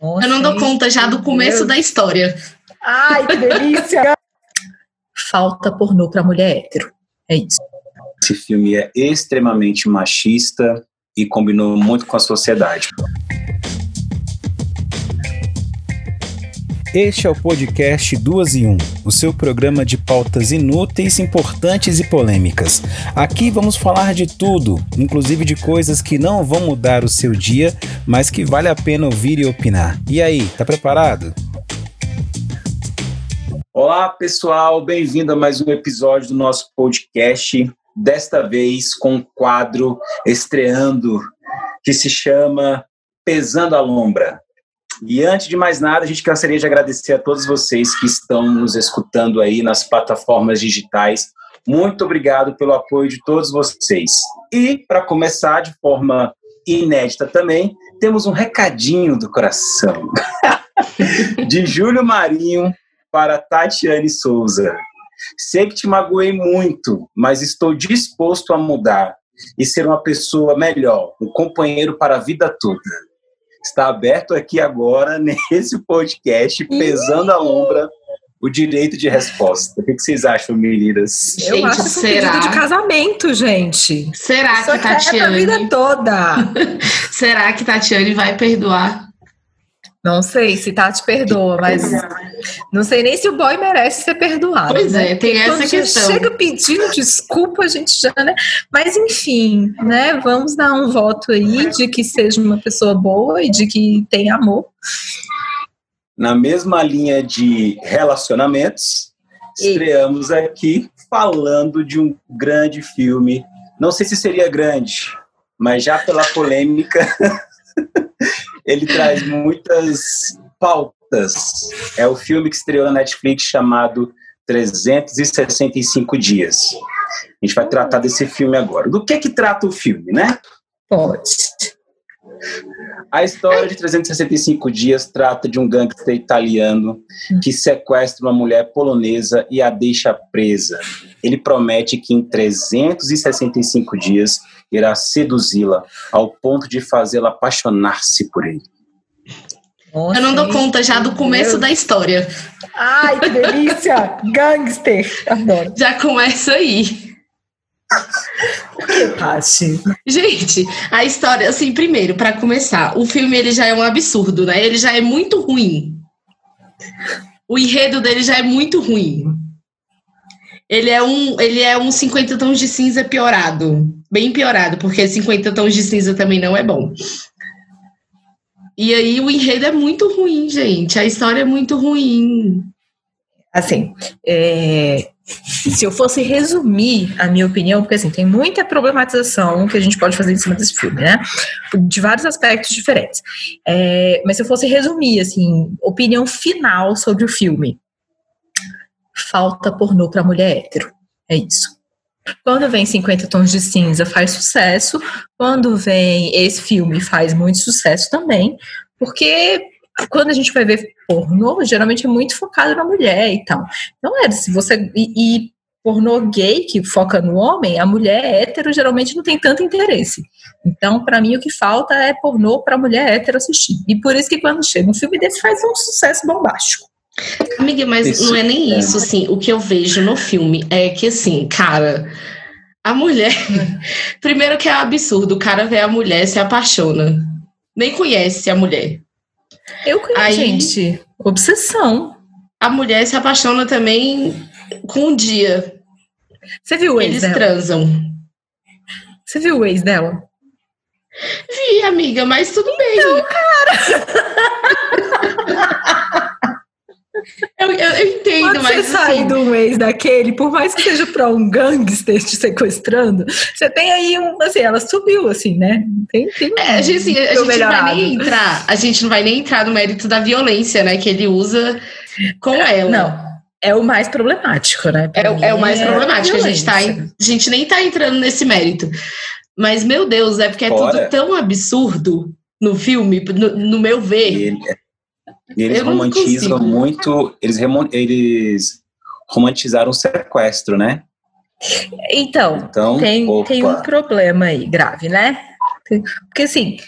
Nossa, eu não dou conta já do começo Deus. da história. Ai, que delícia! Falta pornô para mulher hétero. É isso. Esse filme é extremamente machista e combinou muito com a sociedade. Este é o podcast Duas e Um, o seu programa de pautas inúteis, importantes e polêmicas. Aqui vamos falar de tudo, inclusive de coisas que não vão mudar o seu dia, mas que vale a pena ouvir e opinar. E aí, tá preparado? Olá, pessoal, bem-vindo a mais um episódio do nosso podcast. Desta vez com um quadro estreando que se chama Pesando a Lombra. E antes de mais nada, a gente gostaria de agradecer a todos vocês que estão nos escutando aí nas plataformas digitais. Muito obrigado pelo apoio de todos vocês. E, para começar de forma inédita também, temos um recadinho do coração. de Júlio Marinho para Tatiane Souza. Sei que te magoei muito, mas estou disposto a mudar e ser uma pessoa melhor, um companheiro para a vida toda está aberto aqui agora, nesse podcast, pesando a lombra, o direito de resposta. O que vocês acham, meninas? Eu gente, acho que será? um pedido de casamento, gente. Será que Tatiane... a vida toda. será que Tatiane vai perdoar não sei se Tati perdoa, mas não sei nem se o boy merece ser perdoado. Pois né? é, tem essa Quando questão. chega pedindo desculpa, a gente já, né? Mas enfim, né? Vamos dar um voto aí de que seja uma pessoa boa e de que tenha amor. Na mesma linha de relacionamentos, estreamos aqui falando de um grande filme. Não sei se seria grande, mas já pela polêmica ele traz muitas pautas. É o filme que estreou na Netflix chamado 365 Dias. A gente vai tratar desse filme agora. Do que que trata o filme, né? Pode. A história de 365 dias trata de um gangster italiano que sequestra uma mulher polonesa e a deixa presa. Ele promete que em 365 dias irá seduzi-la ao ponto de fazê-la apaixonar-se por ele. Nossa, eu não dou conta já do começo Deus. da história. Ai, que delícia! Gangster! Adoro. Já começa aí. O que, Tati? Gente, a história, assim, primeiro, para começar, o filme ele já é um absurdo, né? Ele já é muito ruim. O enredo dele já é muito ruim. Ele é um, ele é um 50 tons de cinza piorado. Bem piorado, porque 50 tons de cinza também não é bom. E aí o enredo é muito ruim, gente. A história é muito ruim. Assim, é, se eu fosse resumir a minha opinião, porque assim, tem muita problematização que a gente pode fazer em cima desse filme, né? De vários aspectos diferentes. É, mas se eu fosse resumir, assim, opinião final sobre o filme. Falta pornô para mulher hétero. É isso. Quando vem 50 Tons de Cinza faz sucesso, quando vem esse filme faz muito sucesso também, porque quando a gente vai ver pornô, geralmente é muito focado na mulher e tal. Não é, se você. E, e pornô gay, que foca no homem, a mulher hétero geralmente não tem tanto interesse. Então, para mim, o que falta é pornô para mulher hétero assistir. E por isso que quando chega um filme desse faz um sucesso bombástico. Amiga, mas isso. não é nem isso, assim. O que eu vejo no filme é que, assim, cara, a mulher. Primeiro que é absurdo, o cara vê a mulher se apaixona. Nem conhece a mulher. Eu conheço, Aí, gente. Obsessão. A mulher se apaixona também com um dia. Você viu o ex Eles dela? transam. Você viu o ex dela? Vi, amiga, mas tudo bem. Então, cara. Eu, eu, eu entendo, Quando mas. Você assim... sair do mês daquele, por mais que seja para um gangster te sequestrando, você tem aí um. Assim, ela subiu, assim, né? Tem, tem é, a gente, assim, a gente não vai nem entrar. A gente não vai nem entrar no mérito da violência, né? Que ele usa com ela. Não. É o mais problemático, né? É, é, o mais é problemático. A gente, tá, a gente nem tá entrando nesse mérito. Mas, meu Deus, é porque é Fora. tudo tão absurdo no filme, no, no meu ver. Ele, e eles romantizam muito, eles, eles romantizaram o sequestro, né? Então, então tem, tem um problema aí grave, né? Porque assim,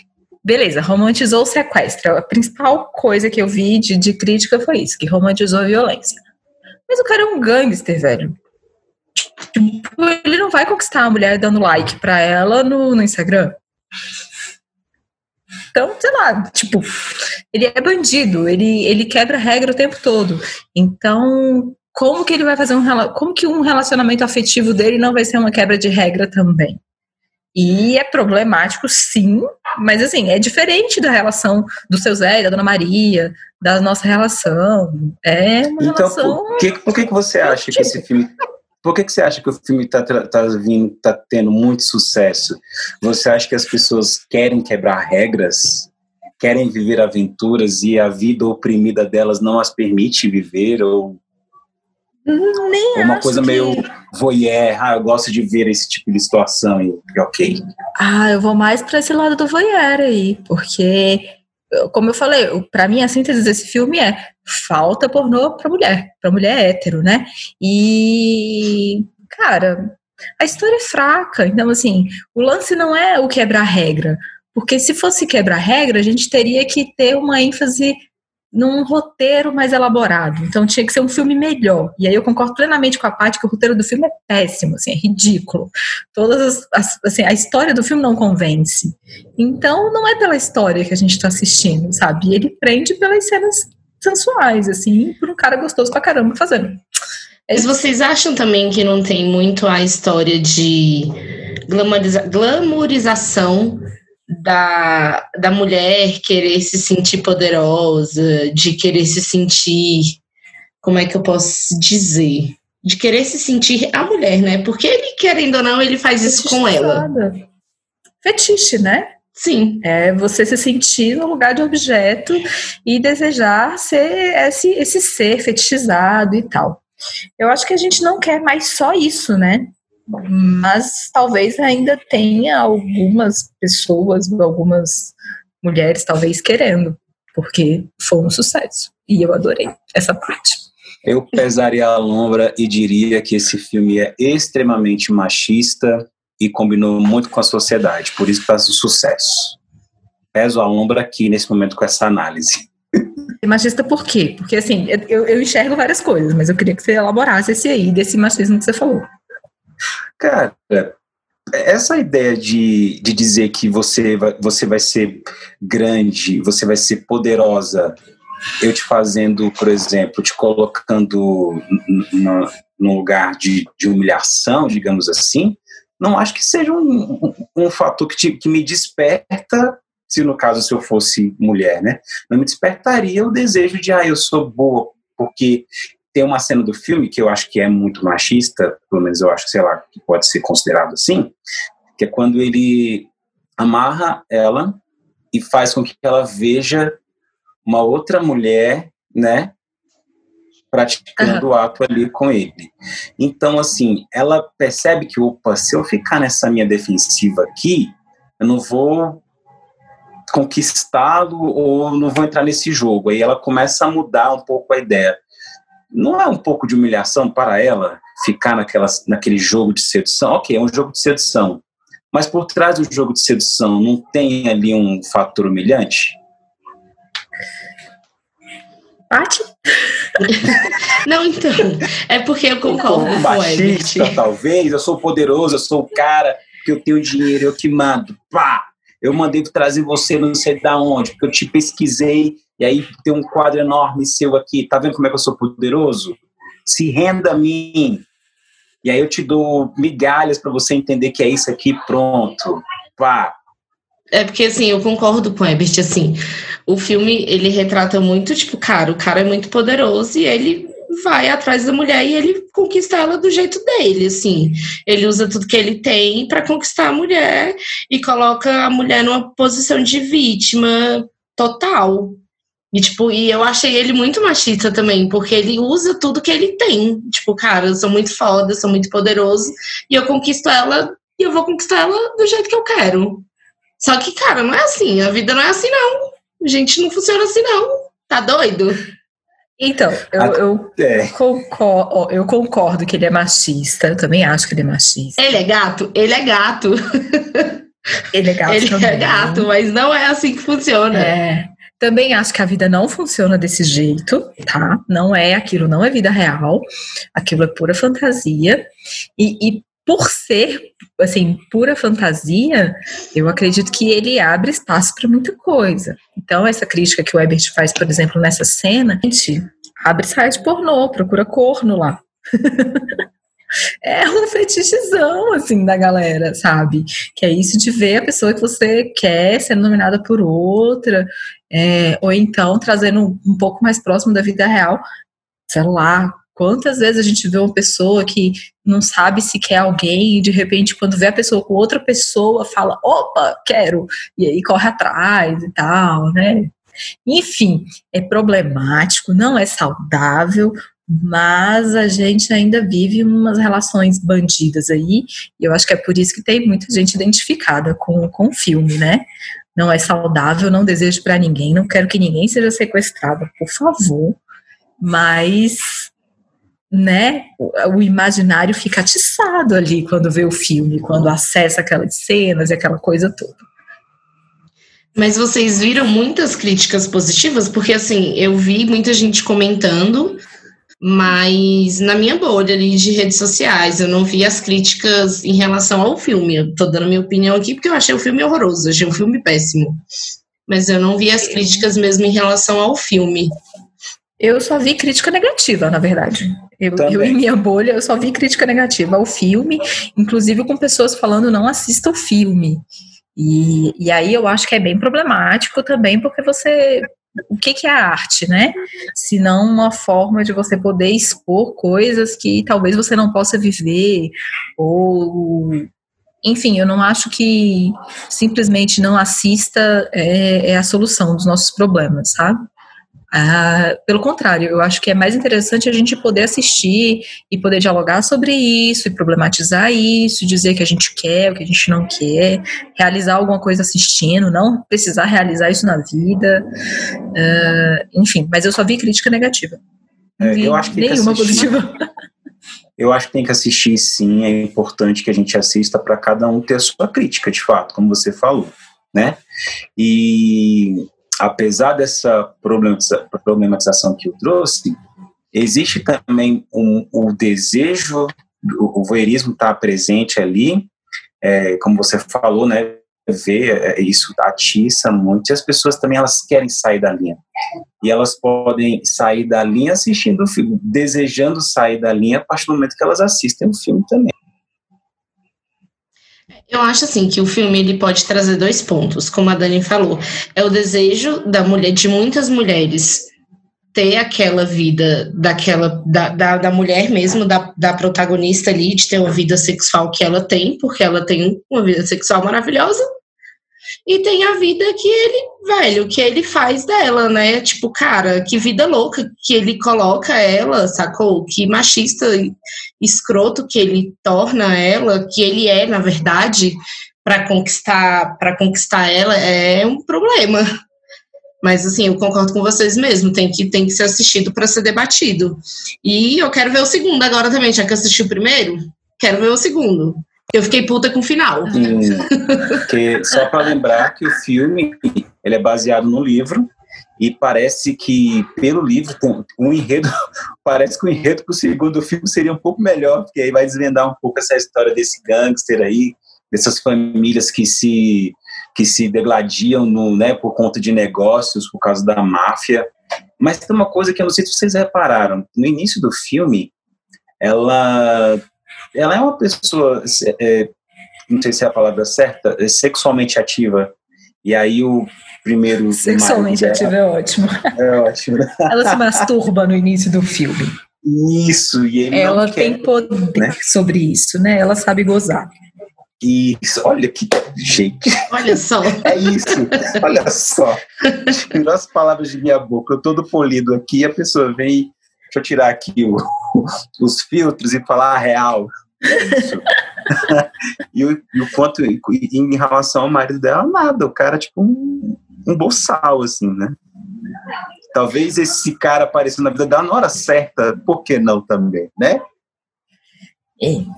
beleza, romantizou o sequestro. A principal coisa que eu vi de, de crítica foi isso, que romantizou a violência. Mas o cara é um gangster, velho. Tipo, ele não vai conquistar a mulher dando like pra ela no, no Instagram. Então, sei lá, tipo, ele é bandido, ele, ele quebra regra o tempo todo. Então, como que ele vai fazer um como que um relacionamento afetivo dele não vai ser uma quebra de regra também? E é problemático, sim, mas assim, é diferente da relação do seu Zé, da Dona Maria, da nossa relação. É uma então, relação. Por que, por que, que você acha que esse filme. Por que, que você acha que o filme está tá vindo, tá tendo muito sucesso? Você acha que as pessoas querem quebrar regras? Querem viver aventuras e a vida oprimida delas não as permite viver? Ou nem é uma coisa que... meio voyeur, ah, eu gosto de ver esse tipo de situação e ok. Ah, eu vou mais para esse lado do voyeur aí, porque como eu falei, para mim a síntese desse filme é falta pornô para mulher, para mulher hétero, né? E cara, a história é fraca, então assim, o lance não é o quebrar regra, porque se fosse quebrar regra, a gente teria que ter uma ênfase num roteiro mais elaborado. Então tinha que ser um filme melhor. E aí eu concordo plenamente com a parte que o roteiro do filme é péssimo, assim, é ridículo. Todas as, as assim, a história do filme não convence. Então não é pela história que a gente está assistindo, sabe? E ele prende pelas cenas sensuais, assim, por um cara gostoso pra caramba fazendo. É Mas vocês acham também que não tem muito a história de glamoriza glamorização da, da mulher querer se sentir poderosa, de querer se sentir, como é que eu posso dizer? De querer se sentir a mulher, né? Porque ele, querendo ou não, ele faz isso com ela. Fetiche, né? Sim. É você se sentir no lugar de objeto e desejar ser esse, esse ser fetichizado e tal. Eu acho que a gente não quer mais só isso, né? Mas talvez ainda tenha algumas pessoas, algumas mulheres talvez querendo, porque foi um sucesso. E eu adorei essa parte. Eu pesaria a lombra e diria que esse filme é extremamente machista e combinou muito com a sociedade, por isso faz o sucesso. Peso a lombra aqui nesse momento com essa análise. Machista por quê? Porque assim, eu, eu enxergo várias coisas, mas eu queria que você elaborasse esse aí, desse machismo que você falou. Cara, essa ideia de, de dizer que você vai, você vai ser grande, você vai ser poderosa, eu te fazendo, por exemplo, te colocando no lugar de, de humilhação, digamos assim, não acho que seja um, um, um fator que, te, que me desperta, se no caso se eu fosse mulher, né? Não me despertaria o desejo de, ah, eu sou boa, porque tem uma cena do filme que eu acho que é muito machista, pelo menos eu acho, sei lá, que pode ser considerado assim, que é quando ele amarra ela e faz com que ela veja uma outra mulher, né, praticando o ato ali com ele. Então, assim, ela percebe que, opa, se eu ficar nessa minha defensiva aqui, eu não vou conquistá-lo ou não vou entrar nesse jogo. Aí ela começa a mudar um pouco a ideia não é um pouco de humilhação para ela ficar naquela, naquele jogo de sedução? Ok, é um jogo de sedução. Mas por trás do jogo de sedução não tem ali um fator humilhante? Pati? não, então. É porque eu concordo com machista, talvez. Eu sou poderoso, eu sou o cara que eu tenho dinheiro, eu que mando. Pá! Eu mandei trazer você não sei da onde, porque eu te pesquisei e aí tem um quadro enorme seu aqui, tá vendo como é que eu sou poderoso? Se renda a mim. E aí eu te dou migalhas para você entender que é isso aqui, pronto. Pá. É porque assim, eu concordo com o Ebert, assim, o filme ele retrata muito, tipo, cara, o cara é muito poderoso e ele vai atrás da mulher e ele conquista ela do jeito dele, assim. Ele usa tudo que ele tem para conquistar a mulher e coloca a mulher numa posição de vítima total. E, tipo, e eu achei ele muito machista também, porque ele usa tudo que ele tem. Tipo, cara, eu sou muito foda, sou muito poderoso, e eu conquisto ela, e eu vou conquistar ela do jeito que eu quero. Só que, cara, não é assim, a vida não é assim, não. A gente não funciona assim, não. Tá doido? Então, eu, eu, é. concordo, eu concordo que ele é machista, eu também acho que ele é machista. Ele é gato? Ele é gato. Ele é gato Ele também. é gato, mas não é assim que funciona. É. Também acho que a vida não funciona desse jeito, tá? Não é aquilo, não é vida real. Aquilo é pura fantasia. E, e por ser, assim, pura fantasia, eu acredito que ele abre espaço para muita coisa. Então, essa crítica que o Ebert faz, por exemplo, nessa cena, gente, abre site pornô, procura corno lá. é um fetichizão, assim, da galera, sabe? Que é isso de ver a pessoa que você quer ser nominada por outra, é, ou então trazendo um pouco mais próximo da vida real, sei lá, quantas vezes a gente vê uma pessoa que não sabe se quer alguém e de repente quando vê a pessoa com outra pessoa fala, opa, quero, e aí corre atrás e tal, né? Enfim, é problemático, não é saudável, mas a gente ainda vive umas relações bandidas aí, e eu acho que é por isso que tem muita gente identificada com, com o filme, né? Não é saudável, não desejo para ninguém, não quero que ninguém seja sequestrado, por favor, mas né, o imaginário fica atiçado ali quando vê o filme, quando acessa aquelas cenas e aquela coisa toda. Mas vocês viram muitas críticas positivas? Porque, assim, eu vi muita gente comentando, mas na minha bolha ali de redes sociais, eu não vi as críticas em relação ao filme. Eu tô dando minha opinião aqui porque eu achei o filme horroroso, achei um filme péssimo. Mas eu não vi as críticas mesmo em relação ao filme. Eu só vi crítica negativa, na verdade. Eu, eu, em minha bolha, eu só vi crítica negativa ao filme, inclusive com pessoas falando não assista o filme. E, e aí eu acho que é bem problemático também, porque você. O que, que é a arte, né? Se não uma forma de você poder expor coisas que talvez você não possa viver, ou. Enfim, eu não acho que simplesmente não assista é, é a solução dos nossos problemas, sabe? Ah, pelo contrário, eu acho que é mais interessante a gente poder assistir e poder dialogar sobre isso e problematizar isso, dizer que a gente quer, o que a gente não quer, realizar alguma coisa assistindo, não precisar realizar isso na vida, uh, enfim. Mas eu só vi crítica negativa. É, eu acho que nenhuma positiva. Eu acho que tem que assistir, sim. É importante que a gente assista para cada um ter a sua crítica, de fato, como você falou, né? E apesar dessa problematização que eu trouxe, existe também um, o desejo, o, voyeurismo está presente ali, é, como você falou, né, ver é, isso atiça muito, e as pessoas também elas querem sair da linha. E elas podem sair da linha assistindo o filme, desejando sair da linha a partir do momento que elas assistem o filme também. Eu acho assim que o filme ele pode trazer dois pontos, como a Dani falou. É o desejo da mulher, de muitas mulheres ter aquela vida daquela da, da, da mulher mesmo, da, da protagonista ali, de ter uma vida sexual que ela tem, porque ela tem uma vida sexual maravilhosa, e tem a vida que ele, velho, que ele faz dela, né? Tipo, cara, que vida louca que ele coloca ela, sacou? Que machista escroto que ele torna ela, que ele é, na verdade, para conquistar, para conquistar ela é um problema. Mas assim, eu concordo com vocês mesmo, tem que tem que ser assistido para ser debatido. E eu quero ver o segundo agora também, já que assisti o primeiro, quero ver o segundo. Eu fiquei puta com o final. Só para lembrar que o filme ele é baseado no livro e parece que pelo livro um enredo parece que o enredo para o segundo filme seria um pouco melhor porque aí vai desvendar um pouco essa história desse gangster aí dessas famílias que se que se degladiam no, né, por conta de negócios por causa da máfia mas tem uma coisa que eu não sei se vocês repararam no início do filme ela ela é uma pessoa, é, não sei se é a palavra certa, é sexualmente ativa. E aí o primeiro. Sexualmente ativa é ótimo. É ótimo. Ela se masturba no início do filme. Isso, e ele Ela quer, tem poder né? sobre isso, né? Ela sabe gozar. Isso, olha que jeito. Olha só. É isso, olha só. Tirou as palavras de minha boca, eu todo polido aqui, a pessoa vem deixa eu tirar aqui o, os filtros e falar a real. Isso. e, o, e o quanto, em relação ao marido dela, nada. O cara, tipo, um, um bolsal, assim, né? Talvez esse cara apareceu na vida dela na hora certa, por que não também, né?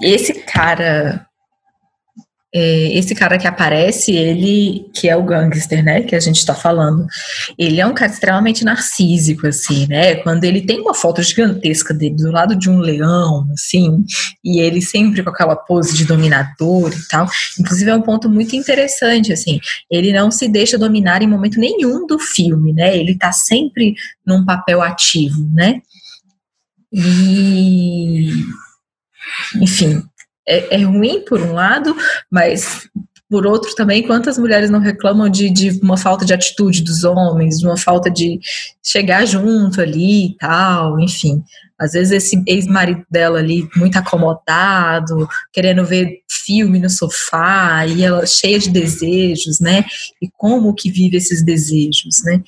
Esse cara esse cara que aparece, ele, que é o gangster, né, que a gente está falando, ele é um cara extremamente narcísico, assim, né, quando ele tem uma foto gigantesca dele do lado de um leão, assim, e ele sempre com aquela pose de dominador e tal, inclusive é um ponto muito interessante, assim, ele não se deixa dominar em momento nenhum do filme, né, ele tá sempre num papel ativo, né, e enfim, é, é ruim por um lado, mas por outro também, quantas mulheres não reclamam de, de uma falta de atitude dos homens, de uma falta de chegar junto ali e tal, enfim. Às vezes esse ex-marido dela ali, muito acomodado, querendo ver filme no sofá, e ela cheia de desejos, né? E como que vive esses desejos, né?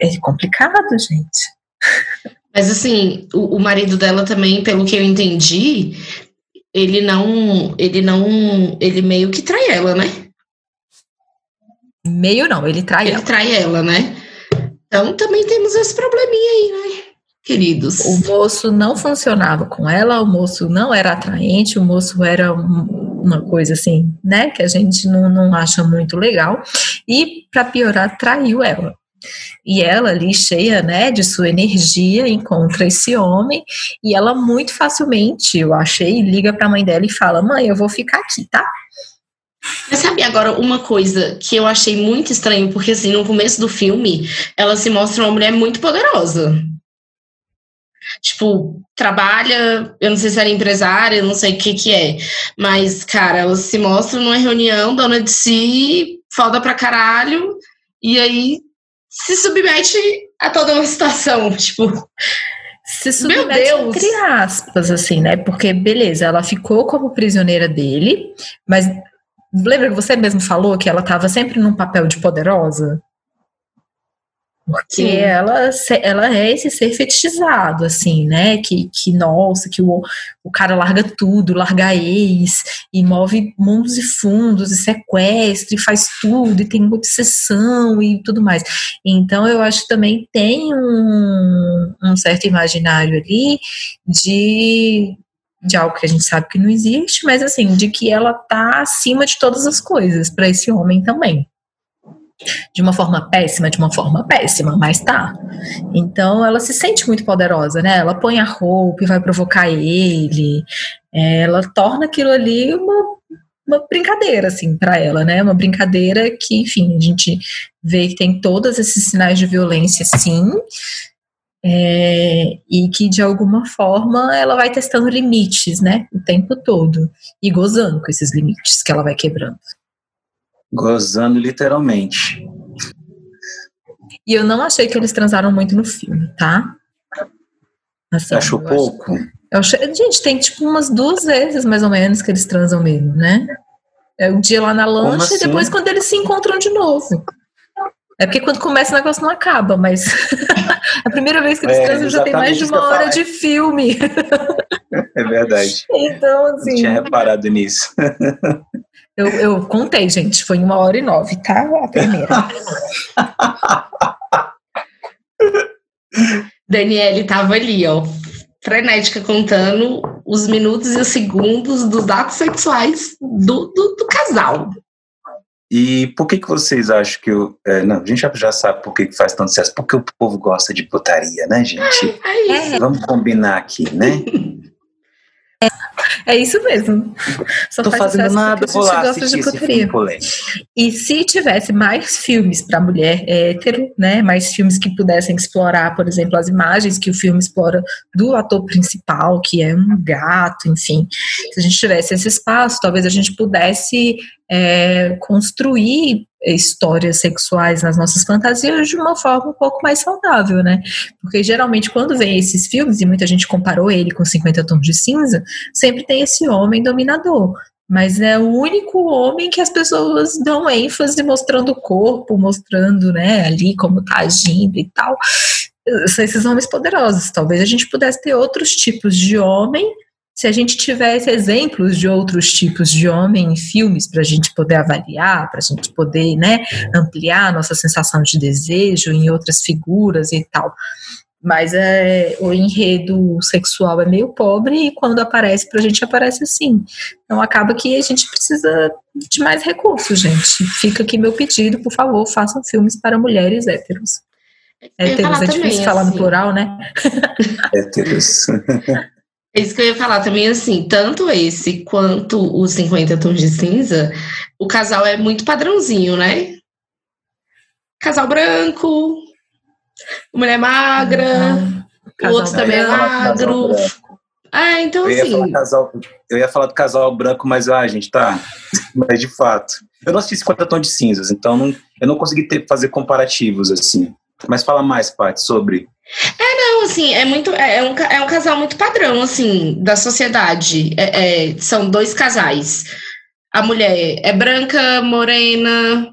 É complicado, gente. Mas assim, o, o marido dela também, pelo que eu entendi, ele não, ele não, ele meio que trai ela, né? Meio não, ele trai ele ela. Ele trai ela, né? Então também temos esse probleminha aí, né? Queridos. O moço não funcionava com ela, o moço não era atraente, o moço era uma coisa assim, né, que a gente não, não acha muito legal. E, para piorar, traiu ela. E ela ali cheia, né, de sua energia, encontra esse homem e ela muito facilmente, eu achei, liga para a mãe dela e fala: "Mãe, eu vou ficar aqui, tá?" Mas sabe agora uma coisa que eu achei muito estranho, porque assim, no começo do filme, ela se mostra uma mulher muito poderosa. Tipo, trabalha, eu não sei se era empresária, eu não sei o que que é. Mas, cara, ela se mostra numa reunião, dona de si, foda pra caralho, e aí se submete a toda uma situação, tipo. Se submete entre aspas, assim, né? Porque, beleza, ela ficou como prisioneira dele, mas lembra que você mesmo falou que ela estava sempre num papel de poderosa? Porque ela, ela é esse ser fetichizado, assim, né? Que, que nossa, que o, o cara larga tudo, larga ex, e move mundos e fundos, e sequestra, e faz tudo, e tem obsessão e tudo mais. Então, eu acho que também tem um, um certo imaginário ali de, de algo que a gente sabe que não existe, mas assim, de que ela tá acima de todas as coisas para esse homem também de uma forma péssima, de uma forma péssima, mas tá. Então ela se sente muito poderosa, né? Ela põe a roupa e vai provocar ele. É, ela torna aquilo ali uma, uma brincadeira, assim, para ela, né? Uma brincadeira que, enfim, a gente vê que tem todos esses sinais de violência, sim. É, e que de alguma forma ela vai testando limites, né? O tempo todo. E gozando com esses limites que ela vai quebrando. Gozando literalmente. E eu não achei que eles transaram muito no filme, tá? Assim, Achou pouco? Eu achei, gente, tem tipo umas duas vezes mais ou menos que eles transam mesmo, né? É um dia lá na lancha assim? e depois quando eles se encontram de novo. É porque quando começa o negócio não acaba, mas a primeira vez que eles é, transam já tem mais de uma hora de filme. É verdade. Então, assim. Não tinha reparado nisso. Eu, eu contei, gente, foi uma hora e nove, tá? A primeira. Daniele tava ali, ó, frenética, contando os minutos e os segundos dos atos sexuais do, do, do casal. E por que que vocês acham que eu... É, não, a gente já, já sabe por que, que faz tanto sucesso. Porque o povo gosta de putaria, né, gente? É Vamos combinar aqui, né? É isso mesmo. Só Tô fazendo nada, vou lá gosta de putaria. E se tivesse mais filmes para mulher hétero, né, mais filmes que pudessem explorar, por exemplo, as imagens que o filme explora do ator principal, que é um gato, enfim. Se a gente tivesse esse espaço, talvez a gente pudesse é, construir histórias sexuais nas nossas fantasias de uma forma um pouco mais saudável, né? Porque geralmente quando vem esses filmes, e muita gente comparou ele com 50 Tons de Cinza, sempre tem esse homem dominador. Mas é o único homem que as pessoas dão ênfase mostrando o corpo, mostrando, né, ali como tá agindo e tal. São esses homens poderosos. Talvez a gente pudesse ter outros tipos de homem se a gente tivesse exemplos de outros tipos de homem em filmes para a gente poder avaliar, para a gente poder né, ampliar a nossa sensação de desejo em outras figuras e tal. Mas é, o enredo sexual é meio pobre e quando aparece pra gente aparece assim. Então acaba que a gente precisa de mais recursos, gente. Fica aqui meu pedido, por favor, façam filmes para mulheres héteros. Héteros, é difícil também, falar assim. no plural, né? Héteros. É isso que eu ia falar também, assim, tanto esse quanto os 50 tons de cinza, o casal é muito padrãozinho, né? Casal branco, mulher magra, o outro também é magro. Ah, então eu assim. Casal, eu ia falar do casal branco, mas, ah, gente, tá. mas de fato. Eu não assisti 50 tons de cinzas, então não, eu não consegui ter, fazer comparativos, assim. Mas fala mais, Paty, sobre. É, não, assim, é muito. É, é, um, é um casal muito padrão, assim, da sociedade. É, é, são dois casais. A mulher é branca, morena,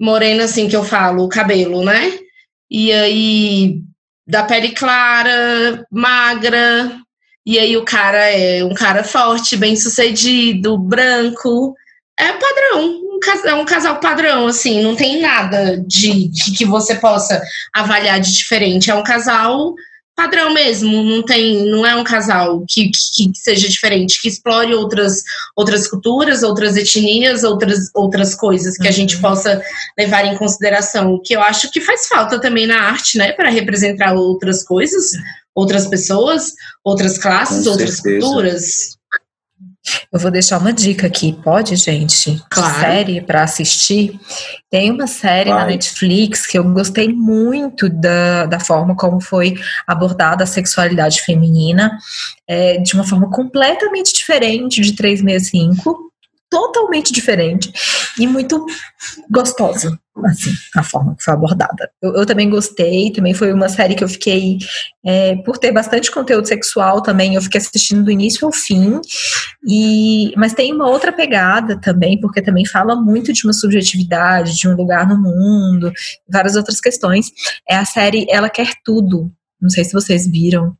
morena, assim, que eu falo, cabelo, né? E aí, da pele clara, magra. E aí, o cara é um cara forte, bem sucedido, branco. É padrão, é um casal padrão, assim, não tem nada de, de, que você possa avaliar de diferente. É um casal padrão mesmo, não tem, não é um casal que, que, que, seja diferente, que explore outras, outras culturas, outras etnias, outras, outras coisas que a gente uhum. possa levar em consideração, que eu acho que faz falta também na arte, né, para representar outras coisas, outras pessoas, outras classes, Com outras certeza. culturas. Eu vou deixar uma dica aqui, pode, gente? Claro. Série para assistir. Tem uma série Vai. na Netflix que eu gostei muito da, da forma como foi abordada a sexualidade feminina, é, de uma forma completamente diferente de 365 totalmente diferente e muito gostosa, assim, a forma que foi abordada. Eu, eu também gostei, também foi uma série que eu fiquei, é, por ter bastante conteúdo sexual também, eu fiquei assistindo do início ao fim, e, mas tem uma outra pegada também, porque também fala muito de uma subjetividade, de um lugar no mundo, várias outras questões. É a série Ela Quer Tudo, não sei se vocês viram.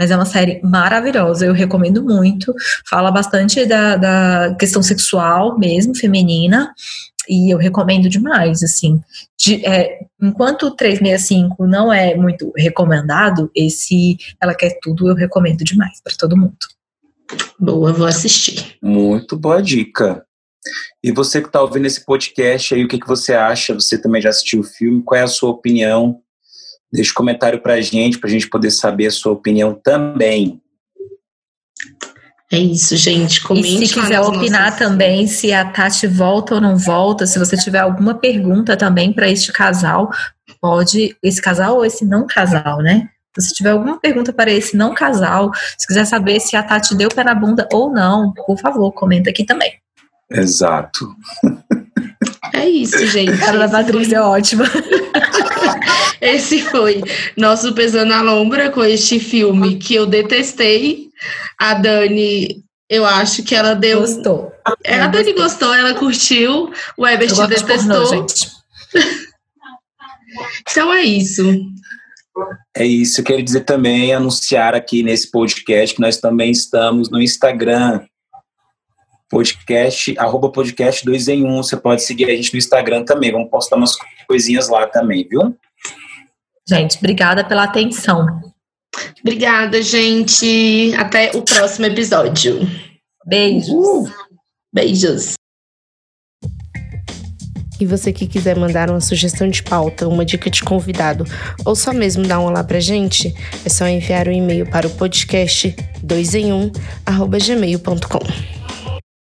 Mas é uma série maravilhosa, eu recomendo muito. Fala bastante da, da questão sexual mesmo, feminina, e eu recomendo demais, assim. De, é, enquanto 365 não é muito recomendado, esse Ela Quer Tudo eu recomendo demais para todo mundo. Boa, vou assistir. Muito boa dica. E você que está ouvindo esse podcast aí, o que, que você acha? Você também já assistiu o filme? Qual é a sua opinião? Deixe um comentário para a gente, para a gente poder saber a sua opinião também. É isso, gente. Comente e se quiser opinar também se a Tati volta ou não volta, se você tiver alguma pergunta também para este casal, pode. Esse casal ou esse não casal, né? Se tiver alguma pergunta para esse não casal, se quiser saber se a Tati deu pé na bunda ou não, por favor, comenta aqui também. Exato. É isso, gente. A cara da Patrícia é ótima. Esse foi nosso Pesando a Lombra com este filme que eu detestei. A Dani, eu acho que ela deu. Gostou. É, a Dani gostou, ela curtiu. O Ebert detestou. Pornô, então é isso. É isso. Eu quero dizer também, anunciar aqui nesse podcast que nós também estamos no Instagram podcast, arroba podcast 2 em 1. Um. Você pode seguir a gente no Instagram também. Vamos postar umas coisinhas lá também, viu? Gente, obrigada pela atenção. Obrigada, gente. Até o próximo episódio. Beijos. Uh, beijos. E você que quiser mandar uma sugestão de pauta, uma dica de convidado, ou só mesmo dar um olá pra gente, é só enviar um e-mail para o podcast 2 em 1, arroba gmail.com.